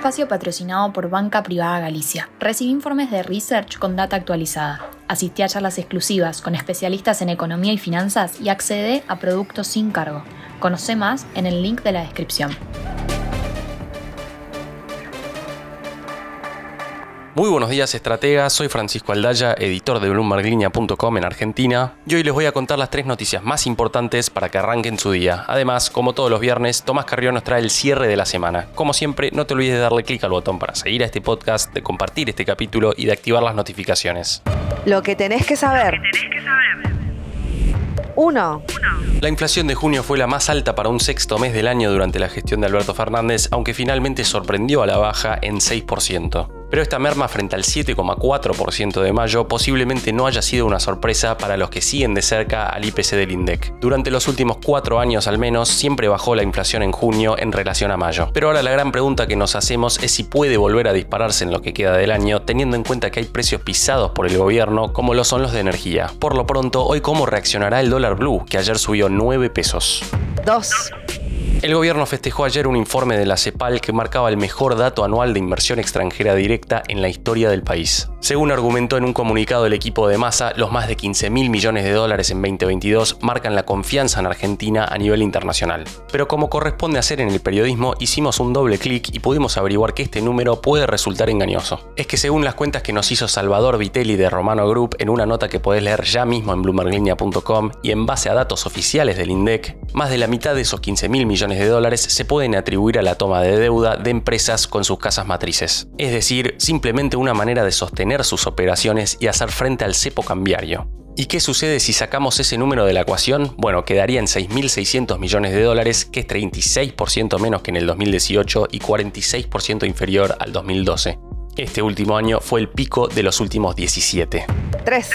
espacio patrocinado por Banca Privada Galicia. Recibe informes de research con data actualizada. Asistí a charlas exclusivas con especialistas en economía y finanzas y accede a productos sin cargo. Conoce más en el link de la descripción. Muy buenos días, estrategas. Soy Francisco Aldaya, editor de BloombergLinea.com en Argentina, y hoy les voy a contar las tres noticias más importantes para que arranquen su día. Además, como todos los viernes, Tomás Carrión nos trae el cierre de la semana. Como siempre, no te olvides de darle clic al botón para seguir a este podcast, de compartir este capítulo y de activar las notificaciones. Lo que tenés que saber. 1. La inflación de junio fue la más alta para un sexto mes del año durante la gestión de Alberto Fernández, aunque finalmente sorprendió a la baja en 6% pero esta merma frente al 7,4% de mayo posiblemente no haya sido una sorpresa para los que siguen de cerca al IPC del INDEC. Durante los últimos cuatro años al menos siempre bajó la inflación en junio en relación a mayo. Pero ahora la gran pregunta que nos hacemos es si puede volver a dispararse en lo que queda del año, teniendo en cuenta que hay precios pisados por el gobierno como lo son los de energía. Por lo pronto, hoy cómo reaccionará el dólar blue, que ayer subió 9 pesos. 2. El gobierno festejó ayer un informe de la CEPAL que marcaba el mejor dato anual de inversión extranjera directa en la historia del país. Según argumentó en un comunicado el equipo de Massa, los más de 15 mil millones de dólares en 2022 marcan la confianza en Argentina a nivel internacional. Pero como corresponde hacer en el periodismo, hicimos un doble clic y pudimos averiguar que este número puede resultar engañoso. Es que según las cuentas que nos hizo Salvador Vitelli de Romano Group en una nota que podés leer ya mismo en bloomberglinea.com y en base a datos oficiales del INDEC, más de la mitad de esos 15 mil millones de dólares se pueden atribuir a la toma de deuda de empresas con sus casas matrices. Es decir, simplemente una manera de sostener sus operaciones y hacer frente al cepo cambiario. ¿Y qué sucede si sacamos ese número de la ecuación? Bueno, quedaría en 6.600 millones de dólares, que es 36% menos que en el 2018 y 46% inferior al 2012. Este último año fue el pico de los últimos 17. 3.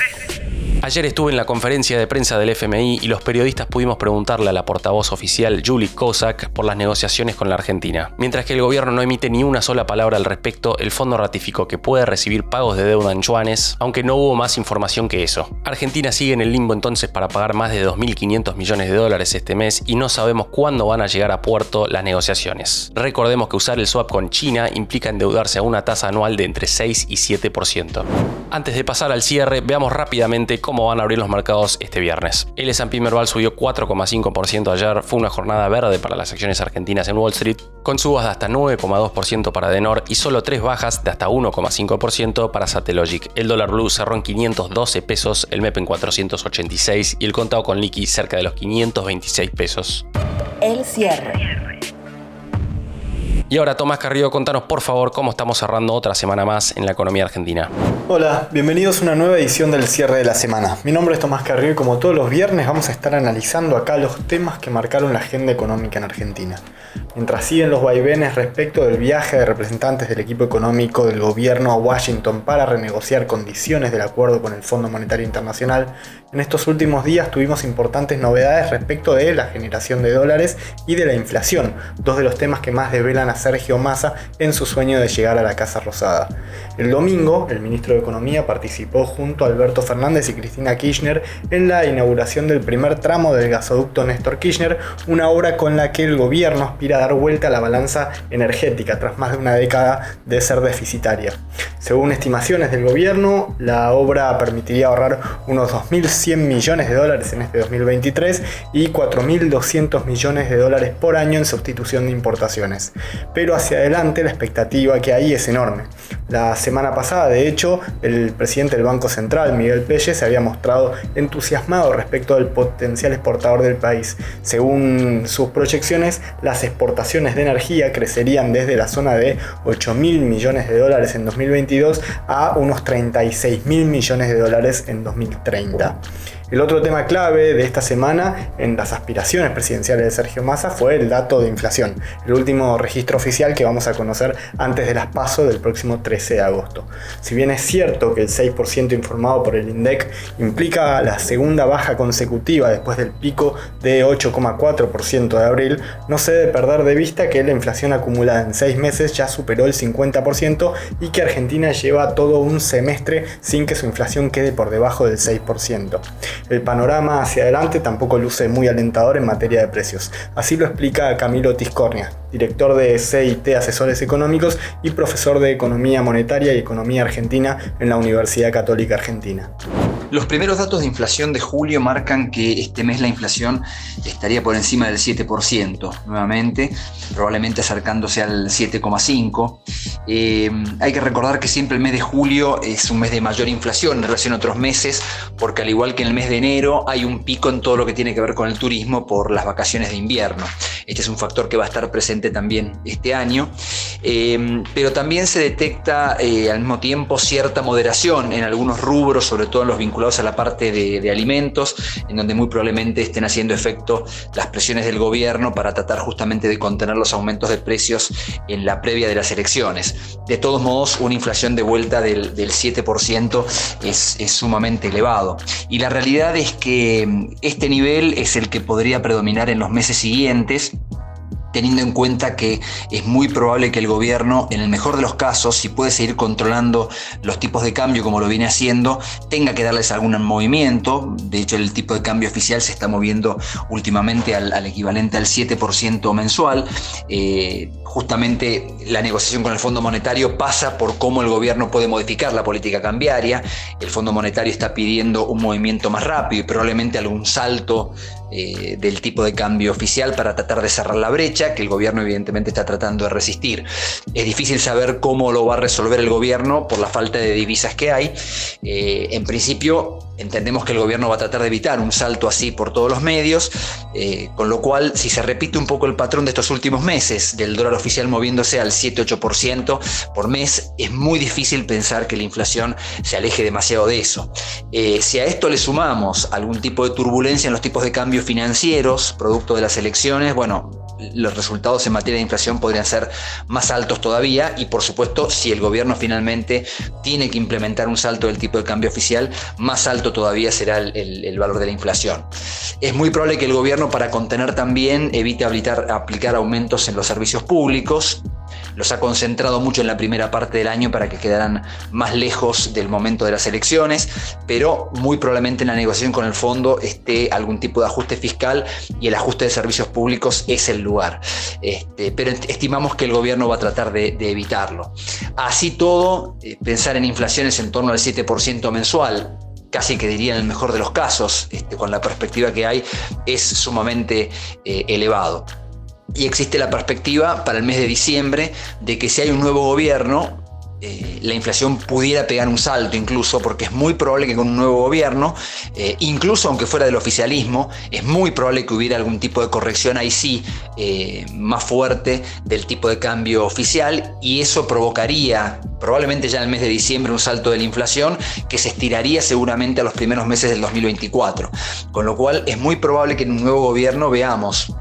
Ayer estuve en la conferencia de prensa del FMI y los periodistas pudimos preguntarle a la portavoz oficial Julie Kozak por las negociaciones con la Argentina. Mientras que el gobierno no emite ni una sola palabra al respecto, el fondo ratificó que puede recibir pagos de deuda en yuanes, aunque no hubo más información que eso. Argentina sigue en el limbo entonces para pagar más de 2.500 millones de dólares este mes y no sabemos cuándo van a llegar a puerto las negociaciones. Recordemos que usar el swap con China implica endeudarse a una tasa anual de entre 6 y 7%. Antes de pasar al cierre, veamos rápidamente cómo van a abrir los mercados este viernes. El S&P Merval subió 4,5% ayer, fue una jornada verde para las acciones argentinas en Wall Street, con subas de hasta 9,2% para Denor y solo tres bajas de hasta 1,5% para Satellogic. El dólar blue cerró en 512 pesos, el MEP en 486 y el contado con liqui cerca de los 526 pesos. El cierre. Y ahora, Tomás Carrillo, contanos por favor cómo estamos cerrando otra semana más en la economía argentina. Hola, bienvenidos a una nueva edición del cierre de la semana. Mi nombre es Tomás Carrillo y como todos los viernes vamos a estar analizando acá los temas que marcaron la agenda económica en Argentina. Mientras siguen los vaivenes respecto del viaje de representantes del equipo económico del gobierno a Washington para renegociar condiciones del acuerdo con el Fondo Monetario Internacional, en estos últimos días tuvimos importantes novedades respecto de la generación de dólares y de la inflación, dos de los temas que más develan a Sergio Massa en su sueño de llegar a la Casa Rosada. El domingo, el ministro de Economía participó junto a Alberto Fernández y Cristina Kirchner en la inauguración del primer tramo del gasoducto Néstor Kirchner, una obra con la que el gobierno aspira a dar vuelta a la balanza energética tras más de una década de ser deficitaria. Según estimaciones del gobierno, la obra permitiría ahorrar unos 2.100 millones de dólares en este 2023 y 4.200 millones de dólares por año en sustitución de importaciones. Pero hacia adelante la expectativa que hay es enorme. La semana pasada, de hecho, el presidente del Banco Central, Miguel Pelle, se había mostrado entusiasmado respecto del potencial exportador del país. Según sus proyecciones, las exportaciones de energía crecerían desde la zona de 8.000 millones de dólares en 2022 a unos 36.000 millones de dólares en 2030. El otro tema clave de esta semana en las aspiraciones presidenciales de Sergio Massa fue el dato de inflación, el último registro oficial que vamos a conocer antes de las PASO del próximo 13 de agosto. Si bien es cierto que el 6% informado por el INDEC implica la segunda baja consecutiva después del pico de 8,4% de abril, no se debe perder de vista que la inflación acumulada en 6 meses ya superó el 50% y que Argentina lleva todo un semestre sin que su inflación quede por debajo del 6%. El panorama hacia adelante tampoco luce muy alentador en materia de precios. Así lo explica Camilo Tiscornia, director de CIT Asesores Económicos y profesor de Economía Monetaria y Economía Argentina en la Universidad Católica Argentina. Los primeros datos de inflación de julio marcan que este mes la inflación estaría por encima del 7% nuevamente, probablemente acercándose al 7,5%. Eh, hay que recordar que siempre el mes de julio es un mes de mayor inflación en relación a otros meses, porque al igual que en el mes de enero hay un pico en todo lo que tiene que ver con el turismo por las vacaciones de invierno. Este es un factor que va a estar presente también este año, eh, pero también se detecta eh, al mismo tiempo cierta moderación en algunos rubros, sobre todo en los vinculados a la parte de, de alimentos, en donde muy probablemente estén haciendo efecto las presiones del gobierno para tratar justamente de contener los aumentos de precios en la previa de las elecciones. De todos modos, una inflación de vuelta del, del 7% es, es sumamente elevado. Y la realidad es que mm, este nivel es el que podría predominar en los meses siguientes teniendo en cuenta que es muy probable que el gobierno, en el mejor de los casos, si puede seguir controlando los tipos de cambio como lo viene haciendo, tenga que darles algún movimiento. De hecho, el tipo de cambio oficial se está moviendo últimamente al, al equivalente al 7% mensual. Eh, justamente la negociación con el Fondo Monetario pasa por cómo el gobierno puede modificar la política cambiaria. El Fondo Monetario está pidiendo un movimiento más rápido y probablemente algún salto eh, del tipo de cambio oficial para tratar de cerrar la brecha que el gobierno evidentemente está tratando de resistir. Es difícil saber cómo lo va a resolver el gobierno por la falta de divisas que hay. Eh, en principio entendemos que el gobierno va a tratar de evitar un salto así por todos los medios, eh, con lo cual si se repite un poco el patrón de estos últimos meses del dólar moviéndose al 7-8% por mes, es muy difícil pensar que la inflación se aleje demasiado de eso. Eh, si a esto le sumamos algún tipo de turbulencia en los tipos de cambio financieros, producto de las elecciones, bueno, los resultados en materia de inflación podrían ser más altos todavía y por supuesto si el gobierno finalmente tiene que implementar un salto del tipo de cambio oficial, más alto todavía será el, valor de la inflación. Es muy probable que el gobierno para contener también evite aplicar, aplicar aumentos en los servicios públicos, los ha concentrado mucho en la primera parte del año para que quedaran más lejos del momento de las elecciones, pero muy probablemente en la negociación con el fondo esté algún tipo de ajuste fiscal y el ajuste de servicios públicos es el lugar. Este, pero estimamos que el gobierno va a tratar de, evitarlo. Así todo, eh, pensar en inflaciones en torno al 7% mensual, casi que diría en el mejor de los casos, este, con la perspectiva que hay, es sumamente eh, elevado. Y existe la perspectiva para el mes de diciembre de que si hay un nuevo gobierno, eh, la inflación pudiera pegar un salto incluso, porque es muy probable que con un nuevo gobierno, eh, incluso aunque fuera del oficialismo, es muy probable que hubiera algún tipo de corrección ahí sí eh, más fuerte del tipo de cambio oficial y eso provocaría probablemente ya en el mes de diciembre un salto de la inflación que se estiraría seguramente a los primeros meses del 2024. Con lo cual es muy probable que en un nuevo gobierno veamos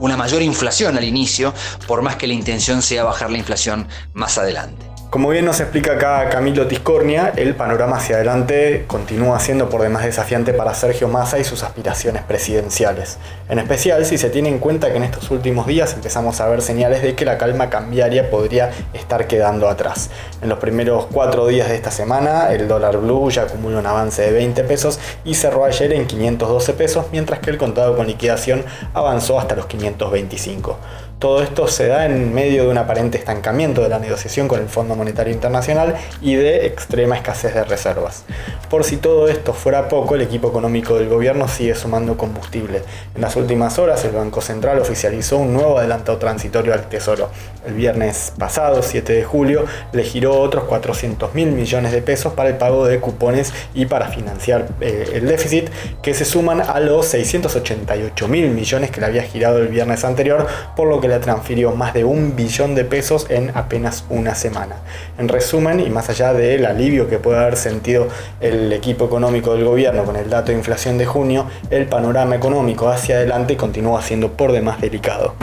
una mayor inflación al inicio, por más que la intención sea bajar la inflación más adelante. Como bien nos explica acá Camilo Tiscornia, el panorama hacia adelante continúa siendo por demás desafiante para Sergio Massa y sus aspiraciones presidenciales. En especial si se tiene en cuenta que en estos últimos días empezamos a ver señales de que la calma cambiaria podría estar quedando atrás. En los primeros cuatro días de esta semana, el dólar blue ya acumula un avance de 20 pesos y cerró ayer en 512 pesos, mientras que el contado con liquidación avanzó hasta los 525. Todo esto se da en medio de un aparente estancamiento de la negociación con el Fondo Monetario Internacional y de extrema escasez de reservas. Por si todo esto fuera poco, el equipo económico del gobierno sigue sumando combustible. En las últimas horas, el Banco Central oficializó un nuevo adelantado transitorio al Tesoro. El viernes pasado, 7 de julio, le giró otros 400 mil millones de pesos para el pago de cupones y para financiar eh, el déficit, que se suman a los 688 mil millones que le había girado el viernes anterior, por lo que le transfirió más de un billón de pesos en apenas una semana. En resumen, y más allá del alivio que puede haber sentido el equipo económico del gobierno con el dato de inflación de junio, el panorama económico hacia adelante continúa siendo por demás delicado.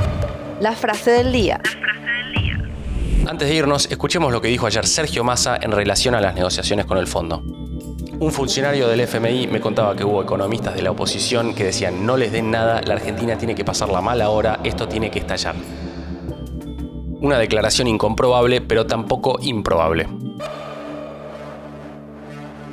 La frase del día. Antes de irnos, escuchemos lo que dijo ayer Sergio Massa en relación a las negociaciones con el fondo. Un funcionario del FMI me contaba que hubo economistas de la oposición que decían no les den nada, la Argentina tiene que pasar la mala hora, esto tiene que estallar. Una declaración incomprobable, pero tampoco improbable.